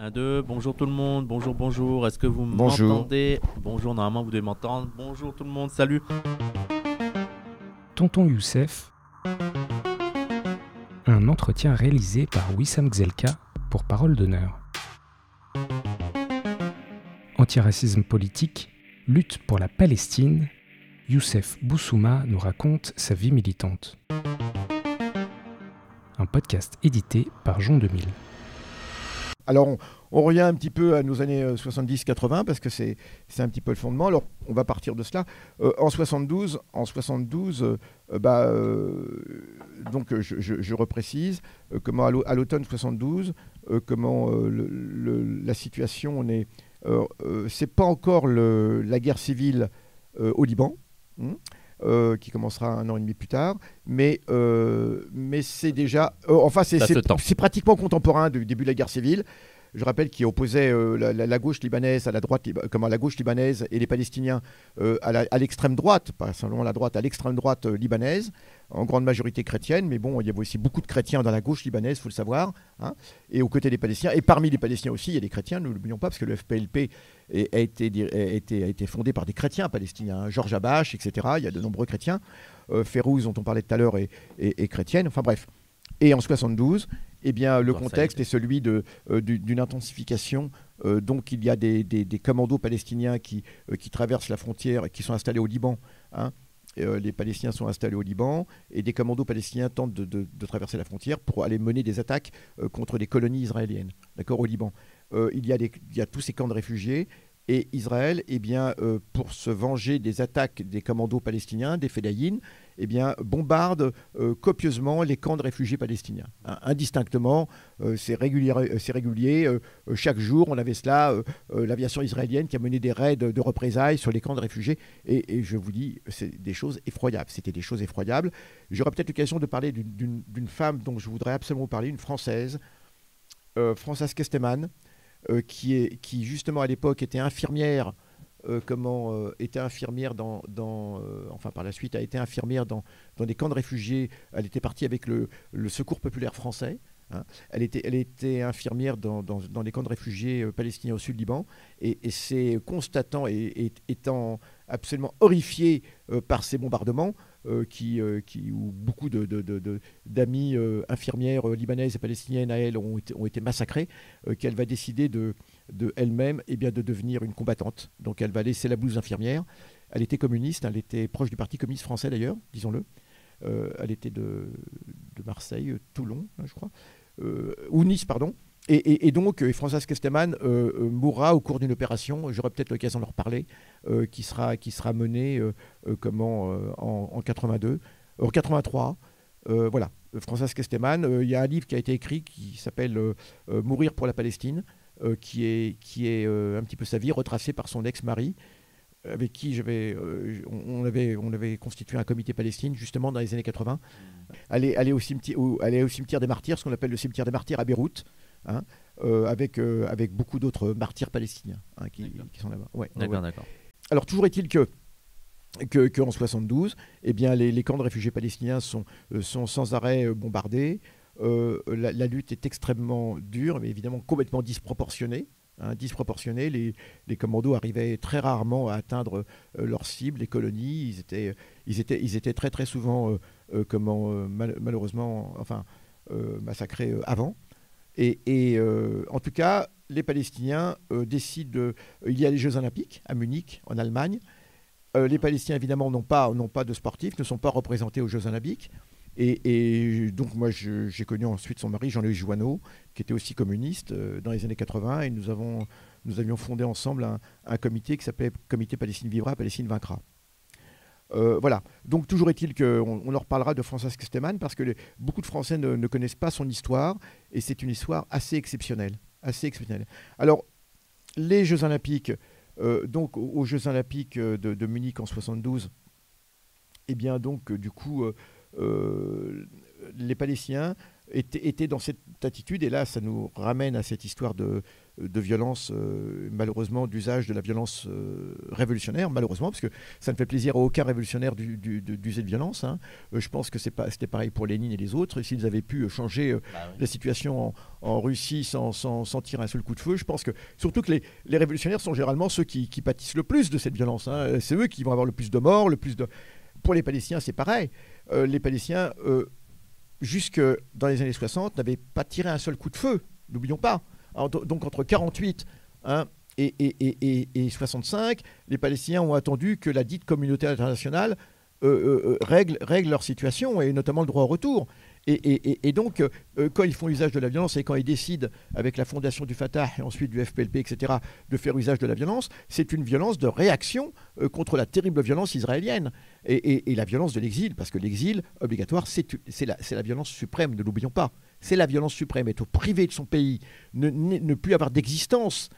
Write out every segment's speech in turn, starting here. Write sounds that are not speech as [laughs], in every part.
1, 2, bonjour tout le monde, bonjour, bonjour, est-ce que vous m'entendez? Bonjour, normalement vous devez m'entendre. Bonjour tout le monde, salut Tonton Youssef. Un entretien réalisé par Wissam Gzelka pour Parole d'honneur. Antiracisme politique, lutte pour la Palestine, Youssef Boussouma nous raconte sa vie militante. Un podcast édité par Jean 2000. Alors, on, revient un petit peu à nos années euh, 70-80 parce que c'est un petit peu le fondement. Alors, on va partir de cela. Euh, en 72, en 72 euh, euh, bah, euh, donc euh, je, reprécise euh, comment à l'au- à l'automne 72, euh, comment euh, la situation, on est, euh, euh, c'est pas encore la guerre civile euh, au Liban. hein, euh, qui commencera un an et demi plus tard, mais, euh, mais c'est déjà, euh, enfin c'est pratiquement contemporain du début de la guerre civile. Je rappelle qu'il opposait euh, la, la- gauche libanaise à la droite, comment la gauche libanaise et les Palestiniens euh, à l'extrême droite, pas seulement la droite, à l'extrême droite euh, libanaise, en grande majorité chrétienne, mais bon, il y avait aussi beaucoup de chrétiens dans la gauche libanaise, faut le savoir, hein, et aux côtés des Palestiniens. Et parmi les Palestiniens aussi, il y a des chrétiens, nous l'oublions pas, parce que le FPLP a été, fondé par des chrétiens palestiniens, hein, Georges Abache, etc. Il y a de nombreux chrétiens. Euh, Férouz, dont on parlait tout à l'heure, est- est chrétienne. Enfin bref. Et en 72, eh bien, le contexte est. celui de, euh, du- d'une intensification. Euh, donc, il y a des, des- des commandos palestiniens qui, euh, qui traversent la frontière et qui sont installés au Liban. hein. Les Palestiniens sont installés au Liban et des commandos palestiniens tentent de, de- de traverser la frontière pour aller mener des attaques contre des colonies israéliennes, d'accord, au Liban. Il, y a des- il y a tous ces camps de réfugiés et Israël, eh bien, pour se venger des attaques des commandos palestiniens, des Fedaïn, eh bien, bombarde euh, copieusement les camps de réfugiés palestiniens. Indistinctement, euh, c'est régulier. euh, régulier chaque jour, on avait cela, l'aviation israélienne qui a mené des raids de représailles sur les camps de réfugiés. Et, je vous dis, c'est des choses effroyables. C'était des choses effroyables. J'aurai peut-être l'occasion de parler d'une- femme dont je voudrais absolument parler, une Française, Françoise Kesteman, qui, est, qui justement à l'époque était infirmière, euh, comment euh, était infirmière dans, euh, enfin par la suite a été infirmière dans, des camps de réfugiés. Elle était partie avec le, Secours populaire français. hein. Elle, était, infirmière dans, dans, les camps de réfugiés palestiniens au sud Liban et, et c'est constatant et, et étant absolument horrifiée euh, par ces bombardements qui, euh, qui, où beaucoup de, de- de- de- d'amis euh, infirmières euh, libanaises et palestiniennes à elle ont été, ont été massacrés, euh, qu'elle va décider de, de elle-même eh bien, de devenir une combattante. Donc elle va laisser la blouse infirmière. Elle était communiste, elle était proche du Parti communiste français d'ailleurs, disons-le. Euh, elle était de, de Marseille, euh, Toulon, hein, je crois, euh, ou Nice, pardon. Et, donc, euh, Françoise Kesteman euh, euh, mourra au cours d'une opération, j'aurai peut-être l'occasion d'en reparler, euh, qui, sera, qui sera menée comment, en, en 82, euh, en 83. Euh, voilà, Françoise Kesteman. Il y a un livre qui a été écrit qui s'appelle Mourir pour la Palestine, qui est, un petit peu sa vie retracée par son ex-mari, avec qui j'avais, on, avait, on avait constitué un comité Palestine justement dans les années 80. Elle est, elle est au, cimetière, au cimetière des martyrs, ce qu'on appelle le cimetière des martyrs à Beyrouth. Hein, euh, avec, euh, avec beaucoup d'autres martyrs palestiniens hein, qui, sont là-bas. Ouais, D'accord, ouais. d'accord. Alors toujours est-il que que, que en 72, eh bien, les, les camps de réfugiés palestiniens sont, euh, sont sans arrêt bombardés. Euh, la, la lutte est extrêmement dure, mais évidemment complètement disproportionnée. hein, disproportionnée. Les, les commandos arrivaient très rarement à atteindre euh, leur cible, les colonies. Ils étaient, ils étaient, ils étaient très très souvent, comment, mal- malheureusement, enfin, massacrés avant. Et, euh, en tout cas, les Palestiniens euh, décident. de- il y a les Jeux Olympiques à Munich, en Allemagne. Euh, les Palestiniens, évidemment, n'ont pas, pas de sportifs, ne sont pas représentés aux Jeux Olympiques. Et, donc, moi, j'ai connu ensuite son mari, Jean-Louis Joanneau, qui était aussi communiste euh, dans les années 80. Et nous, avons, nous avions fondé ensemble un, un comité qui s'appelait Comité Palestine Vivra, Palestine Vaincra. Euh, voilà. Donc, toujours est-il qu'on on en reparlera de Françoise Kesteman parce que beaucoup de Français ne, connaissent pas son histoire et c'est une histoire assez exceptionnelle. Assez exceptionnelle. Alors, les Jeux Olympiques, euh, donc aux Jeux Olympiques euh, de, Munich en 72, eh bien, donc, du coup, les Palestiniens étaient, dans cette attitude. Et là, ça nous ramène à cette histoire de, de violence, euh, malheureusement, d'usage de la violence euh, révolutionnaire, malheureusement, parce que ça ne fait plaisir à aucun révolutionnaire d'user de violence. Hein. Euh, je pense que c'était pareil pour Lénine et les autres. S'ils avaient pu changer bah la situation en, Russie sans, sans, tirer un seul coup de feu, je pense que, surtout que les, les révolutionnaires sont généralement ceux qui, qui, pâtissent le plus de cette violence. Hein. C'est eux qui vont avoir le plus de morts, le plus de... Pour les Palestiniens, c'est pareil. les Palestiniens jusque dans les années 60, n'avaient pas tiré un seul coup de feu. N'oublions pas donc entre 48 hein, et, et, et, 65, les Palestiniens ont attendu que la dite communauté internationale euh, euh, euh, règle, leur situation, et notamment le droit au retour. Et, donc, quand ils font usage de la violence et quand ils décident, avec la fondation du Fatah et ensuite du FPLP, etc., de faire usage de la violence, c'est une violence de réaction contre la terrible violence israélienne et, la violence de l'exil, parce que l'exil obligatoire, c'est la violence suprême, ne l'oublions pas c'est la violence suprême, être privé de son pays, ne, plus avoir d'existence.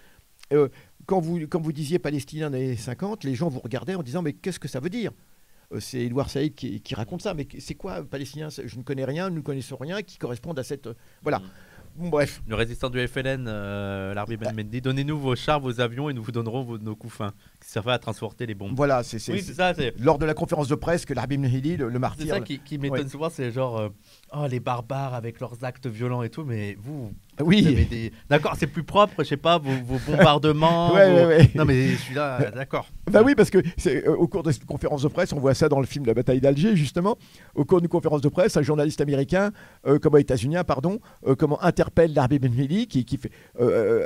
Euh, quand, vous, vous disiez palestinien dans les années 50, les gens vous regardaient en disant mais qu'est-ce que ça veut dire? Euh, c'est Edouard Saïd qui, raconte ça, mais c'est quoi palestinien Je ne connais rien, nous ne connaissons rien qui correspond à cette... voilà. Mm. Bref. Le résistant du FLN, euh, Larbi Ben Mendy, donnez-nous vos chars, vos avions et nous vous donnerons vos, nos coups fins qui servaient à transporter les bombes. Voilà, c'est ça. Lors de la conférence de presse que Larbi Mendy, le, le martyr. C'est ça qui, m'étonne souvent, c'est genre, euh, oh les barbares avec leurs actes violents et tout, mais vous, oui. D'accord, c'est plus propre, je sais pas, vos, [laughs] bombardements. Non, mais je suis là, d'accord. Bah oui, parce que c'est euh, au cours de cette conférence de presse, on voit ça dans le film La bataille d'Alger, justement. Au cours d'une conférence de presse, un journaliste américain, euh, comme états-unien, pardon, euh, comment interpelle Darby Ben qui, qui fait,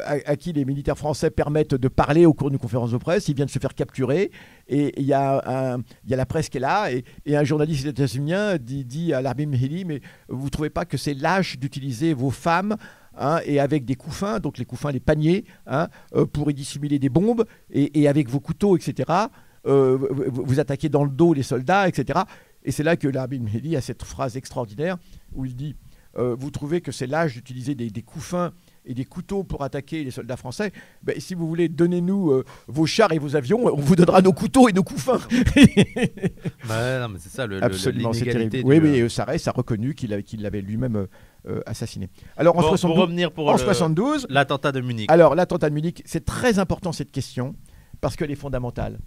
à, qui les militaires français permettent de parler au cours d'une conférence de presse. Il vient de se faire capturer et il y, a y a la presse qui est là et, un journaliste états-unien dit, dit à Darby Ben mais vous trouvez pas que c'est lâche d'utiliser vos femmes Hein, et avec des couffins, donc les couffins, les paniers, hein, euh, pour y dissimuler des bombes, et, avec vos couteaux, etc., euh, vous, attaquez dans le dos les soldats, etc. Et c'est là que l'Arabie Mehdi a cette phrase extraordinaire où il dit euh, Vous trouvez que c'est l'âge d'utiliser des, couffins et des couteaux pour attaquer les soldats français, ben, si vous voulez, donnez-nous vos chars et vos avions, on vous donnera nos couteaux et nos couffins. [laughs] non, mais c'est ça, le, Absolument, c'est terrible. Oui, oui, Sarès a reconnu qu'il l'avait lui-même euh, assassiné. Alors en, 72, revenir pour en 72, l'attentat de Munich. Alors l'attentat de Munich, c'est très important cette question parce qu'elle est fondamentale.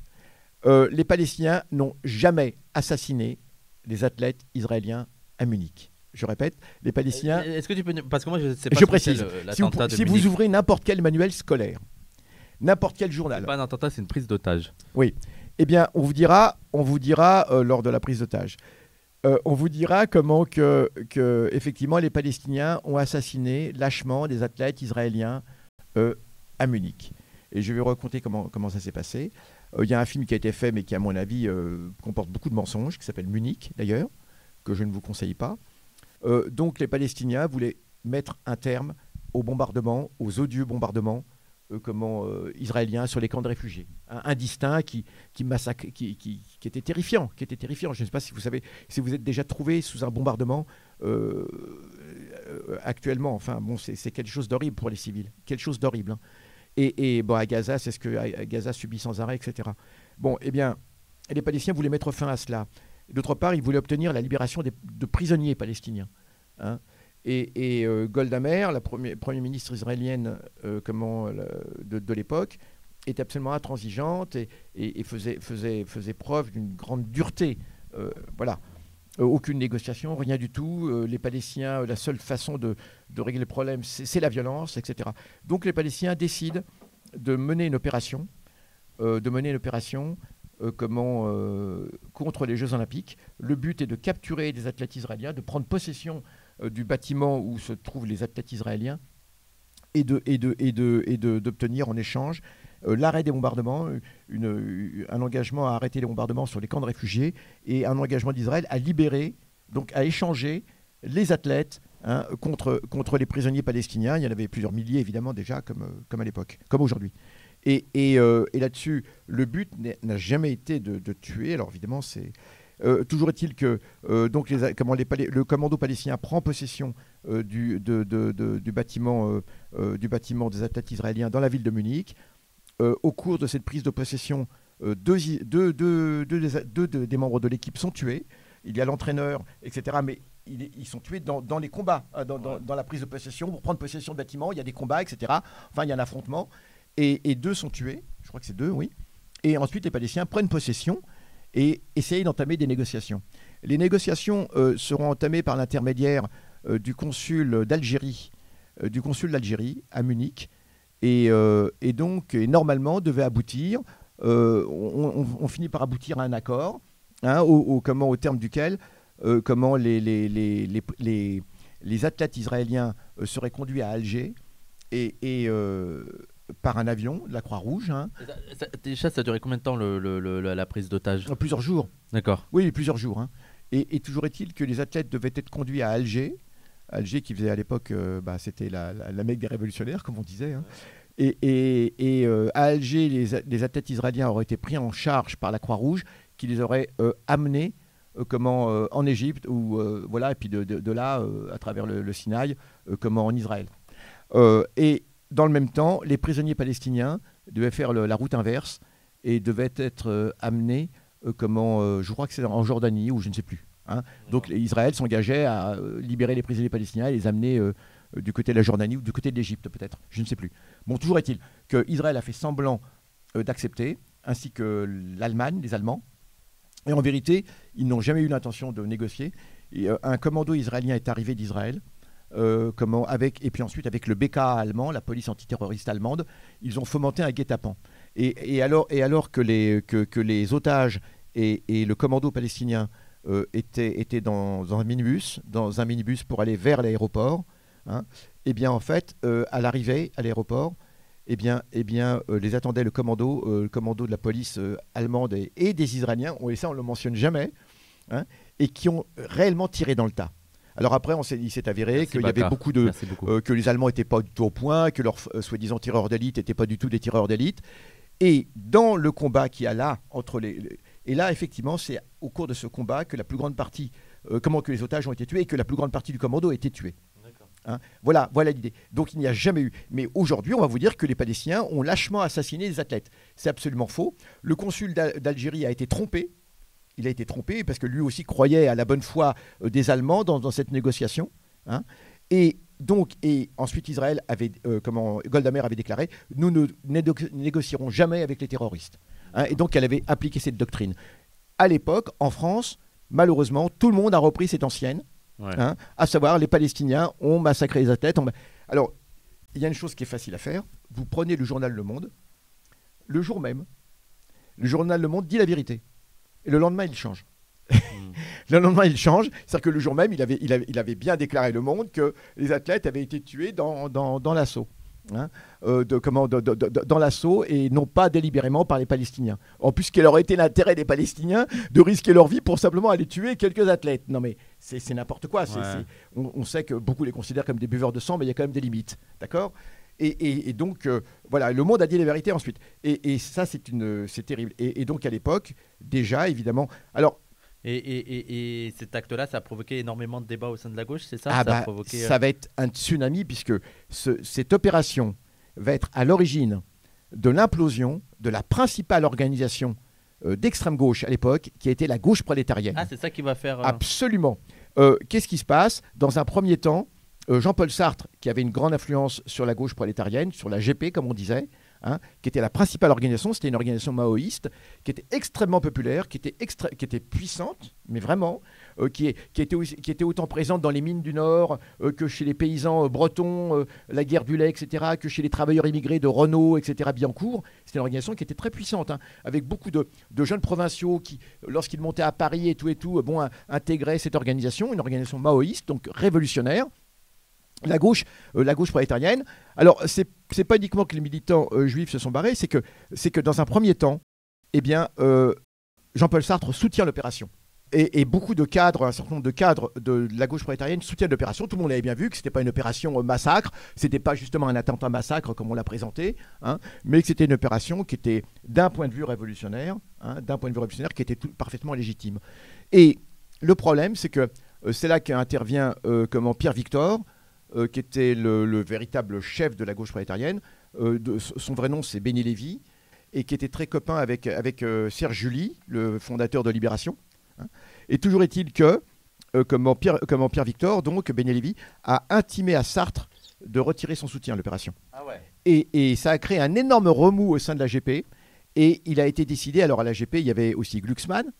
Euh, les Palestiniens n'ont jamais assassiné des athlètes israéliens à Munich. Je répète, les Palestiniens. Euh, est-ce que tu peux parce que moi je sais pas. Je précise. Si vous, si vous ouvrez n'importe quel manuel scolaire, n'importe quel journal. Pas un attentat, c'est une prise d'otage. Oui. Eh bien, on vous dira, on vous dira lors de la prise d'otage. Euh, on vous dira comment que, effectivement les Palestiniens ont assassiné lâchement des athlètes israéliens euh, à Munich. Et je vais raconter comment, comment ça s'est passé. Euh, il y a un film qui a été fait, mais qui, à mon avis, comporte beaucoup de mensonges, qui s'appelle Munich, d'ailleurs, que je ne vous conseille pas. Donc les Palestiniens voulaient mettre un terme aux bombardements, aux odieux bombardements euh, comment, euh, israélien sur les camps de réfugiés. Un, distinct qui, qui, massacre, qui, qui, était terrifiant. Qui était terrifiant. Je ne sais pas si vous savez, si vous êtes déjà trouvé sous un bombardement euh, actuellement. Enfin, bon, c'est quelque chose d'horrible pour les civils. Quelque chose d'horrible. Hein. Et, et, bon, à Gaza, c'est ce que Gaza subit sans arrêt, etc. Bon, eh bien, les Palestiniens voulaient mettre fin à cela. D'autre part, ils voulaient obtenir la libération de prisonniers palestiniens. Hein. Et, euh, Golda Meir, la première, ministre israélienne euh, de, l'époque, était absolument intransigeante et, faisait, preuve d'une grande dureté. Euh, voilà. aucune négociation, rien du tout. les Palestiniens, la seule façon de, de régler le problème, c'est la violence, etc. Donc les Palestiniens décident de mener une opération, de mener une opération comment, contre les Jeux Olympiques. Le but est de capturer des athlètes israéliens, de prendre possession euh, du bâtiment où se trouvent les athlètes israéliens et d'obtenir en échange euh, l'arrêt des bombardements, un engagement à arrêter les bombardements sur les camps de réfugiés et un engagement d'Israël à libérer, donc à échanger les athlètes hein, contre, les prisonniers palestiniens. Il y en avait plusieurs milliers évidemment déjà, comme à l'époque, comme aujourd'hui. Et, et, euh, et là-dessus, le but n'a jamais été de, de, tuer. Alors évidemment, c'est euh, toujours est-il que euh, donc les, comment les, le commando palestinien prend possession du, du, bâtiment, du bâtiment des athlètes israéliens dans la ville de Munich. au cours de cette prise de possession, deux, deux, deux des membres de l'équipe sont tués. Il y a l'entraîneur, etc. Mais ils sont tués dans, les combats, euh, dans, la prise de possession, pour prendre possession de bâtiments, il y a des combats, etc. Enfin, il y a un affrontement. Et, deux sont tués, je crois que c'est deux, oui. Et ensuite, les Palestiniens prennent possession et essayent d'entamer des négociations. Les négociations euh, seront entamées par l'intermédiaire euh, du consul d'Algérie, du consul d'Algérie à Munich, et, donc, normalement, devait aboutir. On, finit par aboutir à un accord, hein, au, terme duquel euh, comment les, athlètes israéliens euh, seraient conduits à Alger et, euh, par un avion de la Croix-Rouge. Hein. déjà, ça a duré combien de temps le, la prise d'otage? Plusieurs jours. D'accord. Oui, plusieurs jours. Hein. Et, toujours est-il que les athlètes devaient être conduits à Alger. Alger qui faisait à l'époque, bah, c'était la, la, mecque des révolutionnaires, comme on disait. Hein. Et, et, à Alger, les, les, athlètes israéliens auraient été pris en charge par la Croix-Rouge, qui les aurait amenés euh, comment euh, en Égypte ou euh, voilà et puis de, là à travers le, Sinaï comment en Israël. et dans le même temps, les prisonniers palestiniens devaient faire la route inverse et devaient être amenés comment je crois que c'est en Jordanie ou je ne sais plus. Hein. Donc Israël s'engageait à libérer les prisonniers palestiniens et les amener du côté de la Jordanie ou du côté de l'Égypte peut-être, je ne sais plus. Bon, toujours est-il que Israël a fait semblant d'accepter, ainsi que l'Allemagne, les Allemands, et en vérité, ils n'ont jamais eu l'intention de négocier. Euh, un commando israélien est arrivé d'Israël. Euh, comment, avec, et puis ensuite, avec le BKA allemand, la police antiterroriste allemande, ils ont fomenté un guet-apens. Et, alors, que, les, otages et, le commando palestinien euh, étaient, dans, un minibus, dans un minibus pour aller vers l'aéroport, hein, eh bien en fait, à l'arrivée à l'aéroport, eh bien, eh bien euh, les attendait le commando, euh, de la police euh, allemande et, des Israéliens, et ça on ne le mentionne jamais, hein, et qui ont réellement tiré dans le tas. Alors après, on il s'est avéré qu'il y avait beaucoup de, que les Allemands n'étaient pas du tout au point, que leurs soi-disant tireurs d'élite n'étaient pas du tout des tireurs d'élite. Et dans le combat qui a là entre les, et là effectivement, c'est au cours de ce combat que la plus grande partie, comment que les otages ont été tués et que la plus grande partie du commando a été tuée. Hein. voilà, voilà l'idée. Donc il n'y a jamais eu. Mais aujourd'hui, on va vous dire que les Palestiniens ont lâchement assassiné des athlètes. C'est absolument faux. Le consul d'Algérie a été trompé. Il a été trompé parce que lui aussi croyait à la bonne foi euh, des Allemands dans, cette négociation. Hein. Et donc, et ensuite Israël avait, euh, comment Goldamer avait déclaré, nous ne négocierons jamais avec les terroristes. Hein. et donc elle avait appliqué cette doctrine. À l'époque, en France, malheureusement, tout le monde a repris cette ancienne. Hein, à savoir les Palestiniens ont massacré les athlètes. Alors, il y a une chose qui est facile à faire. Vous prenez le journal Le Monde, le jour même, le journal Le Monde dit la vérité. Et le lendemain, il change. [laughs] Le lendemain, il change. C'est-à-dire que le jour même, il avait, il, avait, il avait, bien déclaré Le Monde que les athlètes avaient été tués dans, dans, dans l'assaut. Hein, euh, de, comment, dans l'assaut et non pas délibérément par les Palestiniens. En plus, quel aurait été l'intérêt des Palestiniens de risquer leur vie pour simplement aller tuer quelques athlètes? Non mais c'est n'importe quoi. on, sait que beaucoup les considèrent comme des buveurs de sang, mais il y a quand même des limites. D'accord? Et, donc, euh, voilà, le monde a dit la vérité ensuite. Et, ça, c'est terrible. Et, donc, à l'époque, déjà, évidemment. Alors, et, cet acte-là, ça a provoqué énormément de débats au sein de la gauche, c'est ça? Ah ça, bah, provoqué, ça, va être un tsunami, puisque cette opération va être à l'origine de l'implosion de la principale organisation euh, d'extrême gauche à l'époque, qui était la gauche prolétarienne. Ah, c'est ça qui va faire. Euh, Absolument. Euh, qu'est-ce qui se passe? Dans un premier temps, Jean-Paul Sartre, qui avait une grande influence sur la gauche prolétarienne, sur la GP, comme on disait, Hein, qui était la principale organisation. C'était une organisation maoïste qui était extrêmement populaire, qui était, puissante, mais vraiment, euh, qui, était autant présente dans les mines du Nord euh, que chez les paysans euh, bretons, la guerre du lait, etc., que chez les travailleurs immigrés de Renault, etc., Biancourt. C'était une organisation qui était très puissante, hein, avec beaucoup de, jeunes provinciaux qui, lorsqu'ils montaient à Paris et tout et tout, bon, intégraient cette organisation, une organisation maoïste, donc révolutionnaire la gauche, euh, la gauche prolétarienne. Alors, c'est n'est pas uniquement que les militants euh, juifs se sont barrés, c'est que, que dans un premier temps, eh bien, euh, Jean-Paul Sartre soutient l'opération. Et, beaucoup de cadres, un certain nombre de cadres de, la gauche prolétarienne soutiennent l'opération. Tout le monde avait bien vu que ce n'était pas une opération massacre, ce n'était pas justement un attentat massacre comme on l'a présenté, hein, mais que c'était une opération qui était, d'un point de vue révolutionnaire, hein, d'un point de vue révolutionnaire, qui était parfaitement légitime. Et le problème, c'est que c'est là qu'intervient comment Pierre Victor, euh, qui était le, véritable chef de la gauche prolétarienne. Euh, son vrai nom, c'est Béni Lévy, et qui était très copain avec, avec euh, Serge Julie, le fondateur de Libération. Hein. Et toujours est-il que Pierre, comment Pierre Victor, donc Ben Lévy, a intimé à Sartre de retirer son soutien à l'opération. Ah ouais. Et, et ça a créé un énorme remous au sein de la GP. Et il a été décidé, alors à la GP, il y avait aussi Glucksmann,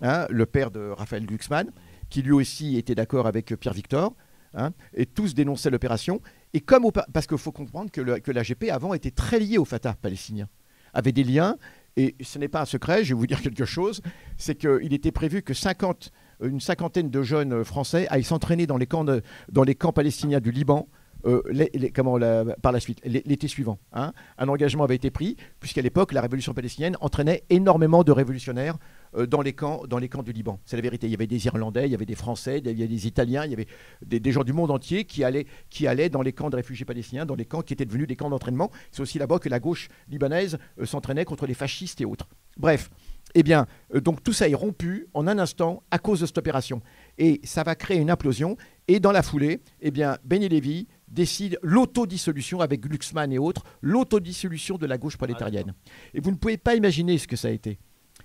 hein, le père de Raphaël Glucksmann, qui lui aussi était d'accord avec Pierre Victor. Hein, et tous dénonçaient l'opération. Et comme parce qu'il faut comprendre que, le- que la GP avant était très liée au Fatah palestinien, avait des liens. Et ce n'est pas un secret, je vais vous dire [laughs] quelque chose, c'est qu'il était prévu que 50, une cinquantaine de jeunes Français aillent s'entraîner dans les camps, palestiniens du Liban euh, par la suite, l'é- l'été suivant. hein. Un engagement avait été pris, puisqu'à l'époque, la révolution palestinienne entraînait énormément de révolutionnaires dans, les camps, dans les camps du Liban. C'est la vérité. Il y avait des Irlandais, il y avait des Français, il y avait des Italiens, il y avait des, des gens du monde entier qui allaient, qui allaient dans les camps de réfugiés palestiniens, dans les camps qui étaient devenus des camps d'entraînement. C'est aussi là-bas que la gauche libanaise euh, s'entraînait contre les fascistes et autres. Bref, eh bien, euh, donc tout ça est rompu en un instant à cause de cette opération. Et ça va créer une implosion. Et dans la foulée, eh bien, Ben Lévy décide l'autodissolution avec Glucksmann et autres, l'autodissolution de la gauche prolétarienne. et vous ne pouvez pas imaginer ce que ça a été.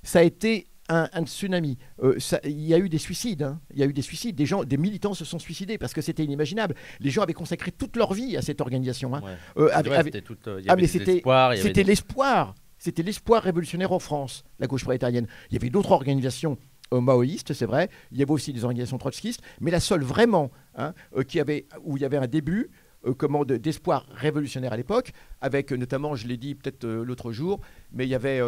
Ça a été un, un tsunami. Euh, ça- Il y a eu des suicides. hein. Il y a eu des suicides. Des gens, des militants se sont suicidés parce que c'était inimaginable. Les gens avaient consacré toute leur vie à cette organisation. hein. Ouais. Euh, C'est avec- vrai, avec- c'était tout, euh, Ah, mais des- l'espoir. C'était l'espoir révolutionnaire en France, la gauche prolétarienne. Il y avait d'autres organisations euh, maoïstes, c'est vrai. Il y avait aussi des organisations trotskistes, mais la seule vraiment hein, euh, qui avait, où il y avait un début. euh, comment de- d'espoir révolutionnaire à l'époque, avec notamment, je l'ai dit peut-être l'autre jour, mais il y avait,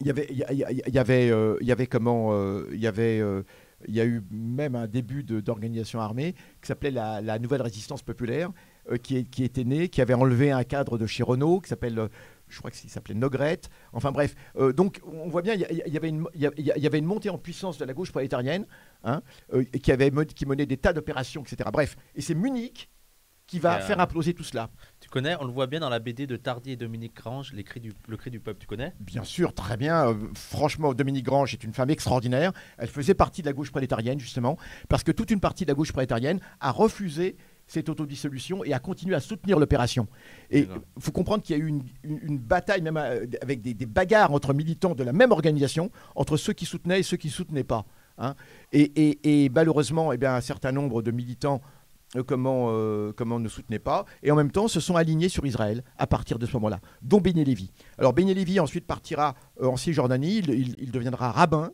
il y avait, il y, avait, euh, comment, euh, il y avait, euh, y a eu même un début d'organisation armée qui s'appelait la, Nouvelle Résistance Populaire, euh, qui, était née, qui avait enlevé un cadre de Renault, qui s'appelle, euh, je crois qu'il s'appelait Nogrette. Enfin bref, euh, donc on voit bien, il y, avait une, y avait une montée en puissance de la gauche prolétarienne, hein, euh, qui, avait, qui menait des tas d'opérations, etc. Bref, et c'est Munich qui va Et, euh, faire imploser tout cela. Tu connais, on le voit bien dans la BD de Tardy et Dominique Grange, les cris du, Le cri du peuple, tu connais? Bien sûr, très bien. Euh, franchement, Dominique Grange est une femme extraordinaire. Elle faisait partie de la gauche prolétarienne, justement, parce que toute une partie de la gauche prolétarienne a refusé cette autodissolution et a continué à soutenir l'opération. Et il faut comprendre qu'il y a eu une, une- une bataille, même euh, avec des, des bagarres entre militants de la même organisation, entre ceux qui soutenaient et ceux qui ne soutenaient pas. hein. Et, et- et malheureusement, eh bien, un certain nombre de militants comment, euh, comment ne soutenaient pas, et en même temps se sont alignés sur Israël à partir de ce moment-là, dont Béné Lévy. Alors Béné Lévy ensuite partira euh, en Cisjordanie, il, il- deviendra rabbin.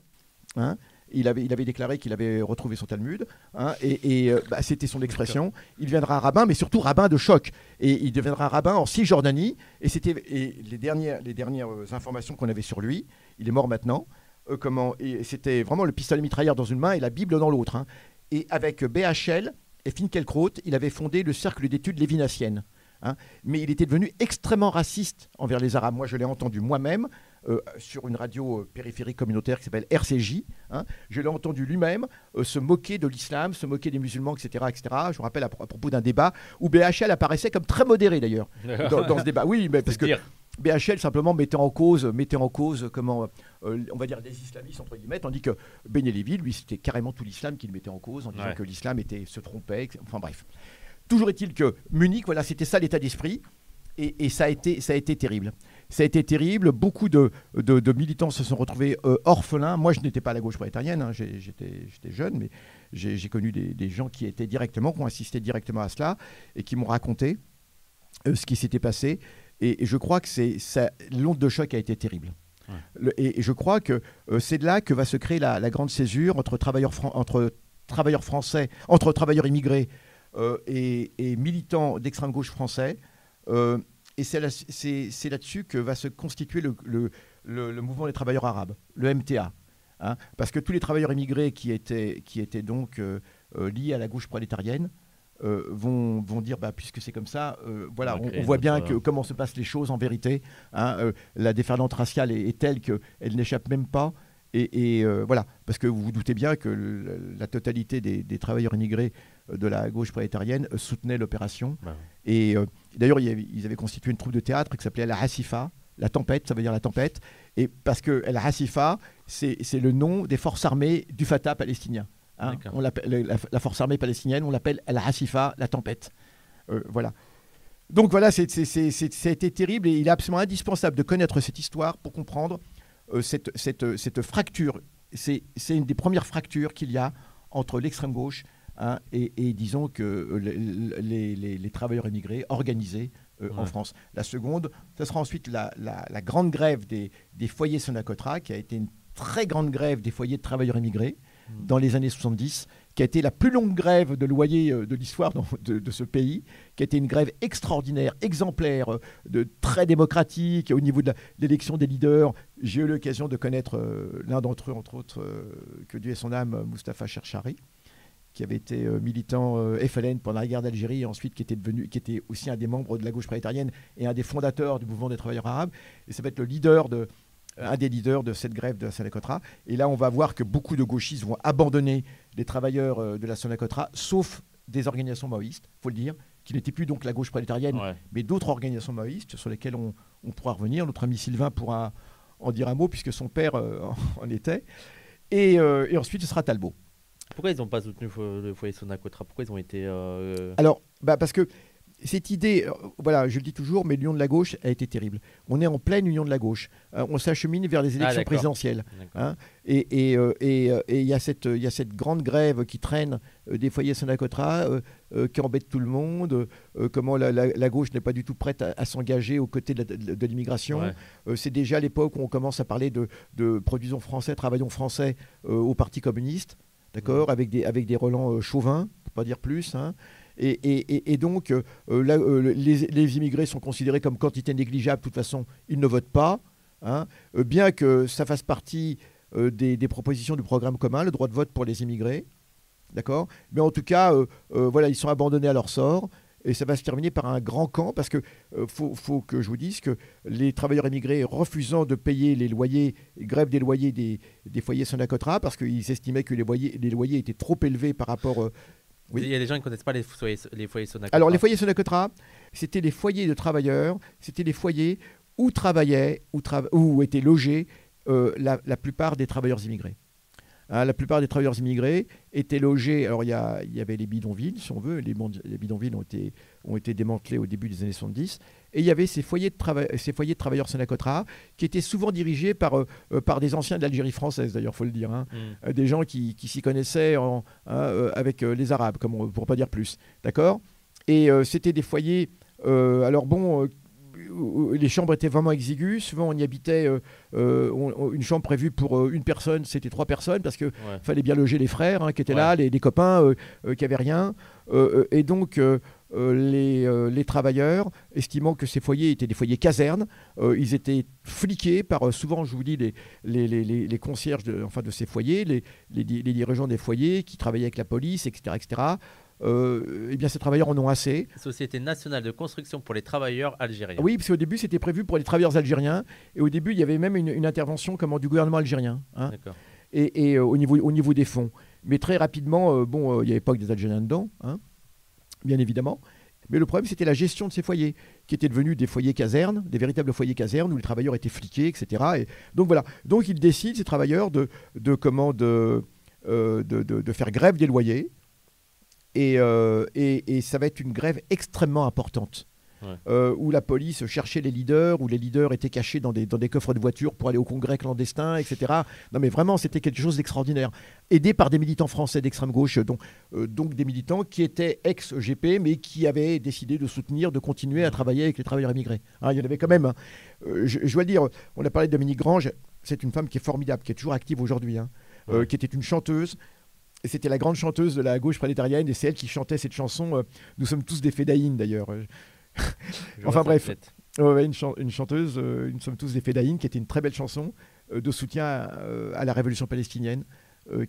hein. Il avait, il avait déclaré qu'il avait retrouvé son Talmud, hein, et, euh, bah, c'était son expression. Il deviendra rabbin, mais surtout rabbin de choc. Et il deviendra rabbin en Cisjordanie. Et c'était les dernières, les dernières euh, informations qu'on avait sur lui. Il est mort maintenant. euh, comment c'était vraiment le pistolet mitrailleur dans une main et la Bible dans l'autre. hein. Et avec BHL et Finkielkraut, il avait fondé le cercle d'études lévinassiennes. hein. Mais il était devenu extrêmement raciste envers les Arabes. Moi, je l'ai entendu moi-même euh, sur une radio euh, périphérique communautaire qui s'appelle RCJ. hein. Je l'ai entendu lui-même euh, se moquer de l'islam, se moquer des musulmans, etc. etc. Je vous rappelle à, pro- à propos d'un débat où BHL apparaissait comme très modéré d'ailleurs [laughs] dans, dans ce débat. Oui, mais parce que Dire. BHL simplement mettait en cause, mettait en cause comment, euh, on va dire, les islamistes entre guillemets, tandis que Ben Lévy, lui, c'était carrément tout l'islam qu'il mettait en cause en disant Ouais. que l'islam était se trompait. Enfin bref. Toujours est-il que Munich, voilà, c'était ça l'état d'esprit. Et, et ça, a été, ça a été terrible. Ça a été terrible. Beaucoup de, de- de militants se sont retrouvés euh, orphelins. Moi, je n'étais pas à la gauche prolétarienne. hein. J'étais jeune, mais j'ai j'ai connu des, des gens qui étaient directement, qui ont assisté directement à cela et qui m'ont raconté euh, ce qui s'était passé. Et, je crois que c'est l'onde de choc a été terrible. Ouais. Le- et, et je crois que euh, c'est de là que va se créer la, la grande césure entre travailleurs, fran- entre travailleurs français, entre travailleurs immigrés euh, et, et militants d'extrême gauche français. Euh, et c'est là- c'est c'est là-dessus que va se constituer le, le- le- le mouvement des travailleurs arabes, le MTA. hein. parce que tous les travailleurs immigrés qui étaient, qui étaient donc liés à la gauche prolétarienne euh, vont, vont dire, bah, puisque c'est comme ça, euh, voilà, On voit bien que, comment se passent les choses en vérité. hein. Euh, la déferlante raciale est, est telle qu'elle n'échappe même pas. Et, et, euh, voilà, parce que vous vous doutez bien que le- la totalité des, des travailleurs immigrés euh, de la gauche prolétarienne euh, soutenaient l'opération. Bah Et euh, d'ailleurs, ils avaient constitué une troupe de théâtre qui s'appelait la Hassifa, la tempête, ça veut dire la tempête. Et parce que la Hassifa, c'est le nom des forces armées du Fatah palestinien. Hein. On l'appelle- la, la force armée palestinienne, on l'appelle la Hassifa, la tempête. Euh, voilà. Donc voilà, été terrible et il est absolument indispensable de connaître cette histoire pour comprendre euh, cette, cette- cette fracture. C'est une des premières fractures qu'il y a entre l'extrême gauche hein, et, et disons que les, les- les travailleurs immigrés organisés euh, en. France. La seconde, ce sera ensuite la, la- la grande grève des, des foyers Sonacotra, qui a été une très grande grève des foyers de travailleurs immigrés Mm. Dans les années 70, qui a été la plus longue grève de loyer euh, de l'histoire de, ce pays, qui a été une grève extraordinaire, exemplaire, euh, très démocratique au niveau de l'élection des leaders. J'ai eu l'occasion de connaître euh, l'un d'entre eux, entre autres, que Dieu ait son âme, Mustapha Cherchari qui avait été militant FLN pendant la guerre d'Algérie et ensuite qui était devenu, qui était aussi un des membres de la gauche prolétarienne et un des fondateurs du mouvement des travailleurs arabes. Et ça va être le leader de, un des leaders de cette grève de la Sonacotra. Et là, on va voir que beaucoup de gauchistes vont abandonner les travailleurs euh, de la Sonacotra, sauf des organisations maoïstes, faut le dire, qui n'étaient plus donc la gauche prolétarienne, Ouais. mais d'autres organisations maoïstes sur lesquelles on, on pourra revenir. Notre ami Sylvain pourra en dire un mot puisque son père euh, [laughs] en était. Et, euh, et ensuite, ce sera Talbot. Pourquoi ils n'ont pas soutenu le foyer Sonacotra? Pourquoi ils ont été. euh, Alors, bah parce que cette idée, euh, voilà, je le dis toujours, mais l'union de la gauche a été terrible. On est en pleine union de la gauche. Euh, on s'achemine vers les élections Ah, présidentielles. hein. et et, euh, et, euh, et il y, a cette- il y a cette grande grève qui traîne euh, des foyers Sonacotra, qui embête tout le monde, comment la, la- la gauche n'est pas du tout prête à, à s'engager aux côtés de, la- de- de l'immigration. Ouais. C'est déjà l'époque où on commence à parler de, de produisons français, travaillons français au Parti communiste, d'accord, avec, des, avec des relents chauvins, pour pas dire plus. hein. Et, donc, euh, euh, là, euh, les, immigrés sont considérés comme quantité négligeable, de toute façon, ils ne votent pas, hein. Bien que ça fasse partie des, propositions du programme commun, le droit de vote pour les immigrés. D'accord Mais en tout cas, voilà, ils sont abandonnés à leur sort. Et ça va se terminer par un grand camp parce que faut, faut que je vous dise que les travailleurs immigrés refusant de payer les loyers, grève des loyers des, des foyers Sonacotra parce qu'ils estimaient que les loyers, les loyers étaient trop élevés par rapport. Oui. Il y a des gens qui ne connaissent pas les foyers, les foyers Sonacotra. Alors les foyers Sonacotra, c'était les foyers de travailleurs, c'était les foyers où travaillaient, où, où étaient logés euh, la, la plupart des travailleurs immigrés. Hein, la plupart des travailleurs immigrés étaient logés. Alors, il y, a- il y avait les bidonvilles, si on veut. Les, bidonvilles ont été, ont été démantelés au début des années 70. Et il y avait ces foyers de, trava- ces foyers de travailleurs Sonacotra qui étaient souvent dirigés par, euh, euh, par des anciens de l'Algérie française, d'ailleurs, faut le dire. hein. Mm. Euh, des gens qui, qui s'y connaissaient en- hein, avec les Arabes, comme on, pour pas dire plus. D'accord? Et euh, c'était des foyers. euh, alors bon. Euh, où les chambres étaient vraiment exiguës. Souvent, on y habitait. euh, euh, on- une chambre prévue pour une personne, c'était trois personnes parce que Ouais. fallait bien loger les frères hein, qui étaient Ouais. là, les, les copains qui avaient rien. Et donc, les, euh, les travailleurs, estimant que ces foyers étaient des foyers casernes, euh, ils étaient fliqués par, euh, souvent, je vous dis, les, les, les- les- les concierges de, enfin, de ces foyers, les, les, di- les dirigeants des foyers qui travaillaient avec la police, etc. etc. Euh, eh bien, ces travailleurs en ont assez. Société nationale de construction pour les travailleurs algériens. Oui, parce qu'au début, c'était prévu pour les travailleurs algériens. Et au début, il y avait même une, une intervention comment, du gouvernement algérien. hein D'accord. et, et, euh, au, niveau, au niveau des fonds. Mais très rapidement, euh, bon, euh, il n'y avait pas que des Algériens dedans, hein, bien évidemment. Mais le problème, c'était la gestion de ces foyers, qui étaient devenus des foyers casernes, des véritables foyers casernes où les travailleurs étaient fliqués, etc. Et donc voilà. Donc ils décident, ces travailleurs, de, comment, de, euh, de, faire grève des loyers. Euh, et ça va être une grève extrêmement importante. Ouais. Euh, où la police cherchait les leaders, où les leaders étaient cachés dans des, dans des coffres de voitures pour aller au congrès clandestin, etc. Non mais vraiment, c'était quelque chose d'extraordinaire. Aidé par des militants français d'extrême gauche, euh, donc des militants qui étaient ex-GP, mais qui avaient décidé de soutenir, de continuer à travailler avec les travailleurs immigrés. Hein, il y en avait quand même. hein. Euh, je, je dois le dire, on a parlé de Dominique Grange, c'est une femme qui est formidable, qui est toujours active aujourd'hui, hein, Ouais. qui était une chanteuse. C'était la grande chanteuse de la gauche prolétarienne, et c'est elle qui chantait cette chanson. euh, Nous sommes tous des fédaïnes d'ailleurs. [laughs] Enfin, bref. Ouais, une, chan- une chanteuse, euh, Nous sommes tous des Fédaïnes, qui était une très belle chanson euh, de soutien euh, à la révolution palestinienne,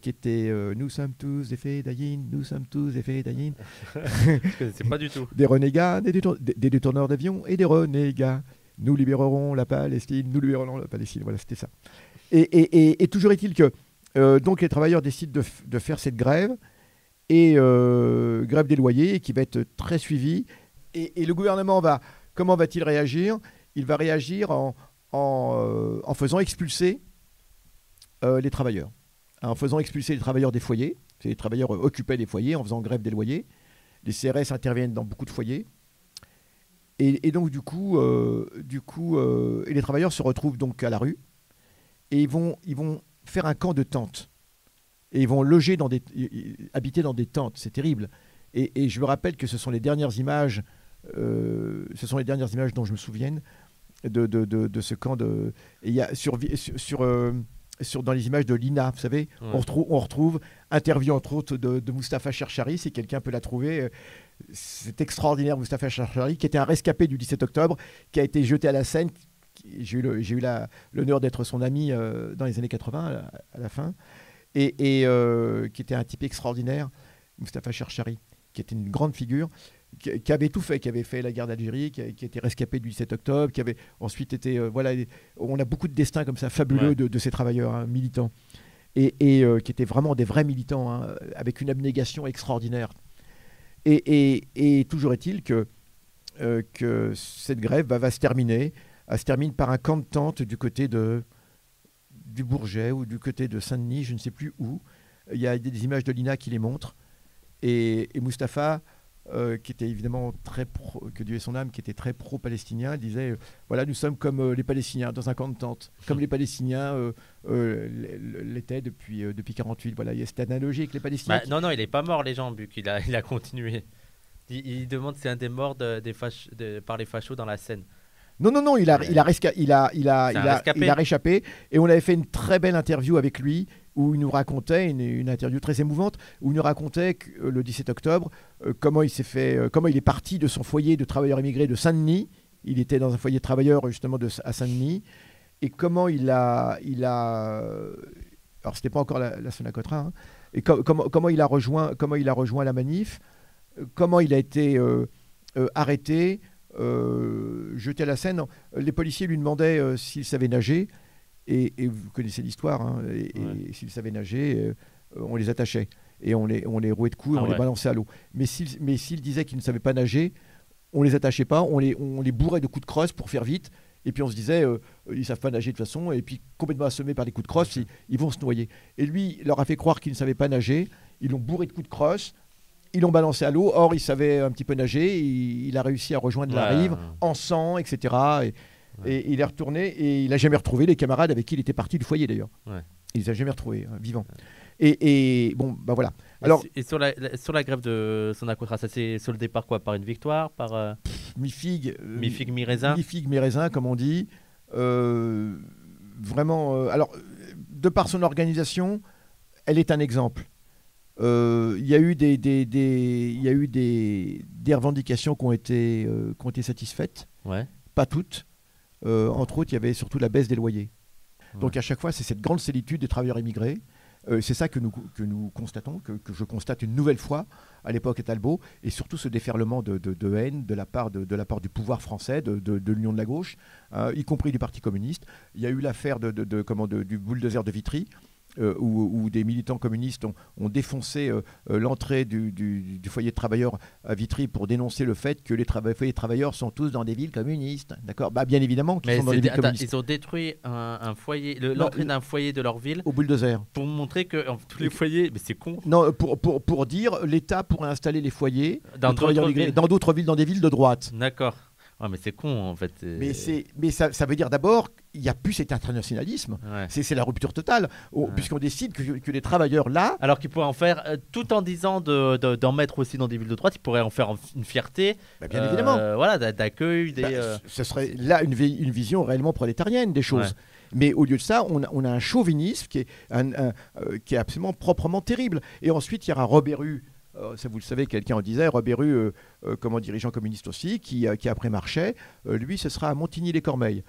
qui était Nous sommes tous des Fédaïnes, nous sommes tous des Fédaïnes, [laughs] connaissais pas du tout. des renégats, des, détour- des- des détourneurs d'avions et des renégats. Nous libérerons la Palestine, nous libérerons la Palestine. Voilà, c'était ça. Et, et- et- et toujours est-il que euh, donc les travailleurs décident de, faire cette grève et euh, grève des loyers qui va être très suivie. Et, et le gouvernement va comment va-t-il réagir? Il va réagir en, euh, faisant expulser euh, les travailleurs, en faisant expulser les travailleurs des foyers. Les travailleurs occupaient les foyers en faisant grève des loyers. Les CRS interviennent dans beaucoup de foyers. Et, et donc du coup, euh, et les travailleurs se retrouvent donc à la rue et ils vont, ils vont faire un camp de tente. et ils vont loger dans des, habiter dans des tentes. C'est terrible. Et, je me rappelle que ce sont les dernières images, ce sont les dernières images dont je me souviens de, de, ce camp de. il y a sur, sur, euh, sur, dans les images de l'INA, vous savez, on, retrouve, on retrouve interview entre autres de, de Mustapha Cherchari, si quelqu'un peut la trouver. Euh, c'est extraordinaire, Mustapha Cherchari, qui était un rescapé du 17 octobre, qui a été jeté à la Seine. J'ai eu, eu l'honneur d'être son ami dans les années 80, à la, fin, et, et qui était un type extraordinaire, Mustapha Cherchari qui était une grande figure, qui, avait tout fait, qui avait fait la guerre d'Algérie, qui, qui, était rescapé du 17 octobre, qui avait ensuite été. Euh, voilà, on a beaucoup de destins comme ça fabuleux de, ces travailleurs hein, militants. Et, euh, qui étaient vraiment des vrais militants, hein, avec une abnégation extraordinaire. Et, toujours est-il que, euh, que cette grève va se terminer. Elle se termine par un camp de tente du côté de, du Bourget ou du côté de Saint-Denis, je ne sais plus où. Il y a des images de l'INA qui les montrent. Et, Mustapha, euh, qui était évidemment très pro, que Dieu ait son âme, qui était très pro-palestinien, disait euh, voilà, nous sommes comme euh, les Palestiniens dans un camp de tente, comme les Palestiniens l'étaient depuis depuis 48. Voilà, il y a cette analogie avec les Palestiniens. Bah, non, non, il n'est pas mort, les gens, vu qu'il a, il a continué. Il, demande c'est un des morts des par les fachos dans la Seine. Non, non, non, il a, il a, il a, il a, il a, il a, réchappé. Et on avait fait une très belle interview avec lui où il nous racontait, une, interview très émouvante, où il nous racontait que, euh, le 17 octobre euh, comment il s'est fait, euh, comment il est parti de son foyer de travailleurs immigrés de Saint-Denis. Il était dans un foyer de travailleurs justement de, à Saint-Denis. Et comment il a, il a, alors c'était pas encore la, la Sonacotra, hein, et comment il a rejoint, comment il a rejoint la manif, comment il a été arrêté, jeté à la Seine. Les policiers lui demandaient s'il savait nager. Et, vous connaissez l'histoire, hein, et, s'ils savaient nager, euh, on les attachait. Et on les, on les rouait de coups et ah on les balançait à l'eau. Mais s'ils disaient qu'ils ne savaient pas nager, on les attachait pas, on les, on les bourrait de coups de crosse pour faire vite. Et puis on se disait, euh, ils ne savent pas nager de toute façon, et puis complètement assommés par les coups de crosse, ils, vont se noyer. Et lui, il leur a fait croire qu'ils ne savaient pas nager, ils l'ont bourré de coups de crosse, ils l'ont balancé à l'eau, or il savait un petit peu nager, il, a réussi à rejoindre la rive en sang, etc. Et, et il est retourné et il n'a jamais retrouvé les camarades avec qui il était parti du foyer d'ailleurs. Il les a jamais retrouvés, hein, vivants. Et, bon, bah voilà. Alors, et, sur, la, sur la grève de son Sonacotra, ça s'est soldé par quoi? Par une victoire? Par euh, mi-figue euh, Mi-figue, mi-raisin? Mi-figue, mi-raisin, comme on dit. Euh, vraiment. alors, de par son organisation, elle est un exemple. Il y a eu des, des, des, y a eu des, des revendications qui ont été, qui ont été satisfaites. Ouais. Pas toutes. Euh, entre autres, il y avait surtout la baisse des loyers. Donc à chaque fois, c'est cette grande solitude des travailleurs immigrés. Euh, c'est ça que nous, que nous constatons, que, je constate une nouvelle fois à l'époque à Talbot, et surtout ce déferlement de, haine de la, part de, la part du pouvoir français, de, l'Union de la gauche, euh, y compris du Parti communiste. Il y a eu l'affaire de, comment, du bulldozer de Vitry, euh, où, des militants communistes ont, défoncé euh, euh, l'entrée du, foyer de travailleurs à Vitry pour dénoncer le fait que les foyers de travailleurs sont tous dans des villes communistes. D'accord? Bah, Bien évidemment qu'ils sont dans des villes communistes. Ils ont détruit un, foyer, l'entrée d'un foyer de leur ville. Au bulldozer. Pour montrer que tous les foyers. Mais c'est con. Non, pour, pour, pour dire l'État pourrait installer les foyers dans d'autres villes. villes, dans des villes de droite. D'accord. Ah, mais c'est con en fait. Mais, c'est, mais ça, ça veut dire d'abord qu'il n'y a plus cet internationalisme. C'est, la rupture totale. Puisqu'on décide que, que, les travailleurs là. Alors qu'ils pourraient en faire, euh, tout en disant de, d'en mettre aussi dans des villes de droite, ils pourraient en faire une fierté. Bah, bien évidemment. Euh, voilà, d'accueil. Des, bah, euh, Ce serait là une, une vision réellement prolétarienne des choses. Mais au lieu de ça, on a, on a un chauvinisme qui est, un, qui est absolument proprement terrible. Et ensuite, il y aura Robert Rue euh, ça vous le savez, quelqu'un en disait, Robert Rue, euh, euh, comme dirigeant communiste aussi, qui, qui après marchait, lui, ce sera à Montigny-les-Cormeilles.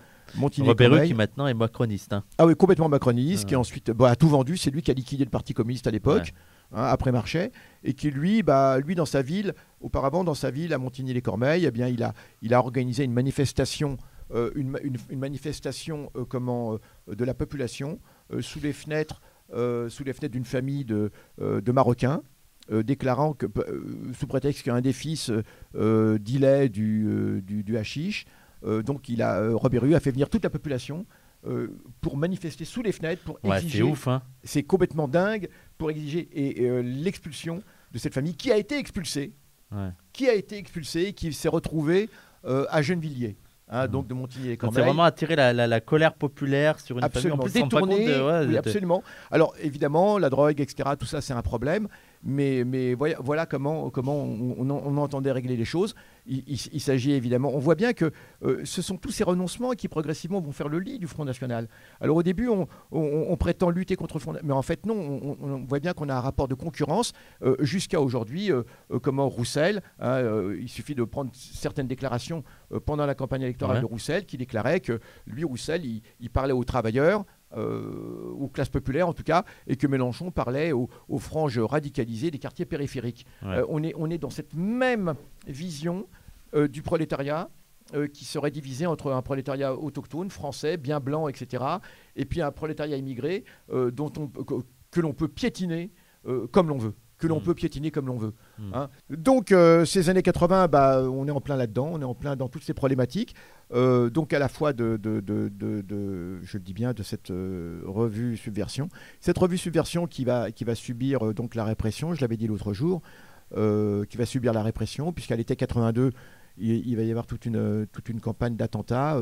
Robert Rue qui maintenant est macroniste. Hein. Ah oui, complètement macroniste, qui ensuite bah, a tout vendu. C'est lui qui a liquidé le Parti communiste à l'époque, hein, après Marchais, et qui lui, bah, lui dans sa ville, auparavant dans sa ville à Montigny-les-Cormeilles, eh bien il a, il a organisé une manifestation, une, une, manifestation comment, de la population sous les fenêtres, sous les fenêtres d'une famille de, de Marocains. Euh, déclarant que, euh, sous prétexte qu'un des fils euh, dealait du, du, du hashish, donc il a, Robert Rue a fait venir toute la population pour manifester sous les fenêtres, pour exiger. c'est ouf, hein. C'est complètement dingue pour exiger et, l'expulsion de cette famille qui a été expulsée, qui a été expulsée, qui s'est retrouvée à Gennevilliers. hein, donc de Montigny et C'est vraiment attirer la, la- la colère populaire sur une Absolument. famille. En plus, de- ouais, oui, de- absolument. Alors évidemment, la drogue, etc., tout ça, c'est un problème. Mais, mais voilà, voilà comment, comment on, on- on entendait régler les choses. Il, il- il s'agit évidemment, on voit bien que euh, ce sont tous ces renoncements qui progressivement vont faire le lit du Front National. Alors au début, on, prétend lutter contre le Front National, mais en fait non, on, voit bien qu'on a un rapport de concurrence euh, jusqu'à aujourd'hui. euh, comment Roussel, hein, il suffit de prendre certaines déclarations pendant la campagne électorale Ouais. de Roussel, qui déclarait que lui, Roussel, il, il parlait aux travailleurs, euh, aux classes populaires en tout cas, et que Mélenchon parlait aux, aux franges radicalisées des quartiers périphériques. Ouais. Euh, on, est, on est dans cette même vision euh, du prolétariat euh, qui serait divisé entre un prolétariat autochtone, français, bien blanc, etc., et puis un prolétariat immigré euh, dont on, que, que l'on peut piétiner euh, comme l'on veut. Que l'on Mm. peut piétiner comme l'on veut. Mm. hein. Donc, euh, ces années 80, bah, on est en plein là-dedans, on est en plein dans toutes ces problématiques. Euh, donc, à la fois de, de- de- de- de- je le dis bien, de cette euh, revue Subversion. Cette revue Subversion qui va, qui va subir donc la répression, je l'avais dit l'autre jour, qui va subir la répression, puisqu'à l'été 82, il, il va y avoir toute une, toute une campagne d'attentats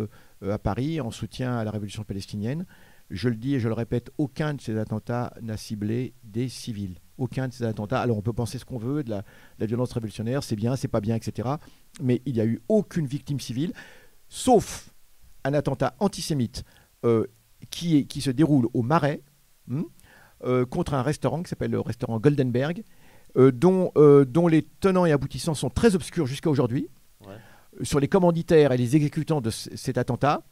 à Paris en soutien à la révolution palestinienne. Je le dis et je le répète, aucun de ces attentats n'a ciblé des civils. Aucun de ces attentats. Alors on peut penser ce qu'on veut de la, de la violence révolutionnaire, c'est bien, c'est pas bien, etc. Mais il n'y a eu aucune victime civile, sauf un attentat antisémite euh, qui, est- qui se déroule au Marais hmm, euh, contre un restaurant qui s'appelle le restaurant Goldenberg, euh, dont, dont les tenants et aboutissants sont très obscurs jusqu'à aujourd'hui. Ouais. Sur les commanditaires et les exécutants de cet attentat.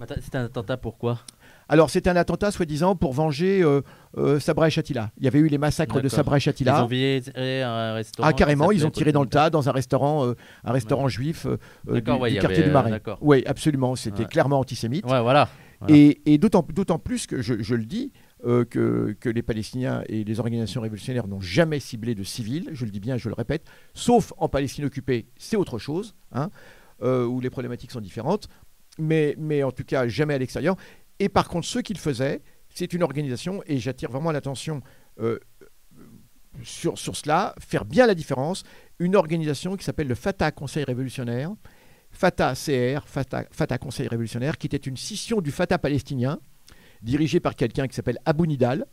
Attends, C'était un attentat pourquoi Alors, c'était un attentat, soi-disant, pour venger euh, euh, Sabra et Shatila. Il y avait eu les massacres de. Sabra et Ils Shatila. ont viré un restaurant. Ah, carrément, ils ont tiré dans le tas dans un restaurant, euh, un restaurant juif du, ouais, du quartier avait, du Marais. Oui, absolument. C'était Ouais. clairement antisémite. Voilà. Voilà. Et, et d'autant d'autant plus que je, je le dis, euh, que, que les Palestiniens et les organisations révolutionnaires n'ont jamais ciblé de civils, je le dis bien, je le répète, sauf en Palestine occupée, c'est autre chose, hein, euh, où les problématiques sont différentes, mais, mais en tout cas jamais à l'extérieur. Et par contre, ce qu'ils faisaient, c'est une organisation, et j'attire vraiment l'attention euh, sur, sur cela, faire bien la différence, une organisation qui s'appelle le Fatah Conseil révolutionnaire, Fatah CR, Fatah, Fatah Conseil révolutionnaire, qui était une scission du Fatah palestinien, dirigé par quelqu'un qui s'appelle Abou Nidal,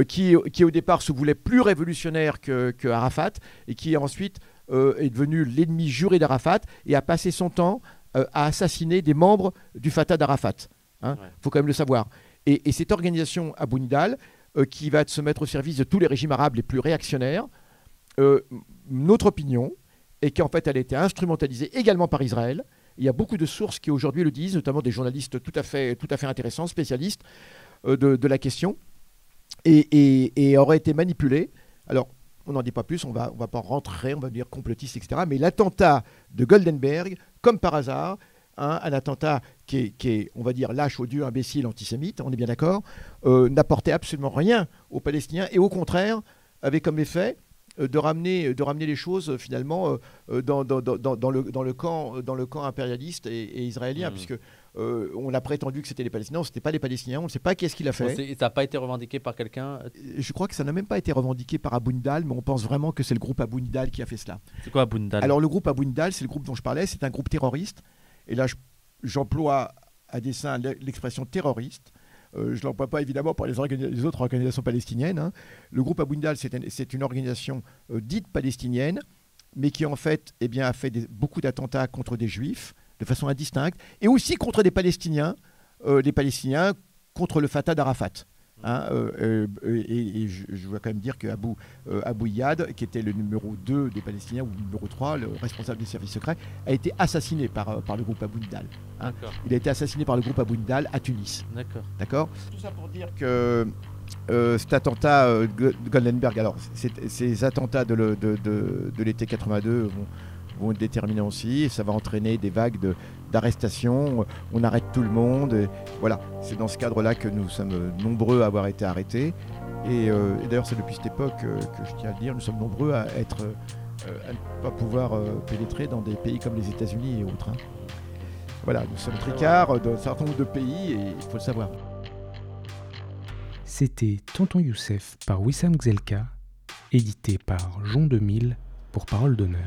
euh, qui, qui au départ se voulait plus révolutionnaire que, que Arafat, et qui ensuite euh, est devenu l'ennemi juré d'Arafat, et a passé son temps à assassiner des membres du Fatah d'Arafat. Il Ouais. faut quand même le savoir. Et, et cette organisation Abou Nidal, euh, qui va se mettre au service de tous les régimes arabes les plus réactionnaires, euh, notre opinion est qu'en fait elle a été instrumentalisée également par Israël. Il y a beaucoup de sources qui aujourd'hui le disent, notamment des journalistes tout à fait, tout à fait intéressants, spécialistes euh, de, de la question, et, et- et aurait été manipulée. Alors, on n'en dit pas plus, on va, on va pas rentrer, on va dire complotiste, etc. Mais l'attentat de Goldenberg, comme par hasard, hein, un attentat qui est, qui est, on va dire, lâche, odieux, imbécile, antisémite, on est bien d'accord, euh, n'apportait absolument rien aux Palestiniens et au contraire avait comme effet euh, de ramener, de ramener les choses euh, finalement dans, dans- dans- dans- dans le, dans, le camp, dans le camp impérialiste et, et israélien, Mhm. puisque euh, on a prétendu que c'était les Palestiniens, ce n'était pas les Palestiniens, on ne sait pas qu'est-ce qu'il a fait. c'est- ça n'a pas été revendiqué par quelqu'un? Je crois que ça n'a même pas été revendiqué par Abou Nidal, mais on pense vraiment que c'est le groupe Abou Nidal qui a fait cela. C'est quoi Bundal Alors le groupe Abou Nidal, c'est le groupe dont je parlais, c'est un groupe terroriste. Et là, je- j'emploie à dessein l'e- l'expression terroriste. Euh, je ne l'emploie pas évidemment pour les, autres organisations palestiniennes. hein. Le groupe Abou Nidal, c'est un- c'est une organisation euh, dite palestinienne, mais qui en fait eh a fait beaucoup d'attentats contre des juifs de façon indistincte, et aussi contre des Palestiniens, euh, des Palestiniens contre le Fatah d'Arafat. Hein, euh, euh, et, et je, je dois quand même dire que Abou, euh, Abou Iyad, qui était le numéro 2 des Palestiniens, ou le numéro 3, le responsable des services secrets, a été assassiné par, euh, par le groupe Abou Nidal. hein. Il a été assassiné par le groupe Abou Nidal à Tunis. d'accord. D'accord Tout ça pour dire que euh, cet attentat euh, de Goldenberg, alors ces attentats de, le- de- de- de l'été 82 vont, vont être déterminants aussi, et ça va entraîner des vagues de- d'arrestations, on arrête tout le monde, voilà, c'est dans ce cadre-là que nous sommes nombreux à avoir été arrêtés, et, euh, d'ailleurs c'est depuis cette époque euh, que je tiens à dire, nous sommes nombreux à être, euh, à ne pas pouvoir pénétrer dans des pays comme les États-Unis et autres. hein. Voilà, nous sommes tricards dans un certain nombre de pays, et il faut le savoir. C'était Tonton Youssef par Wissam Gzelka, édité par Jean 2000 pour Parole d'honneur.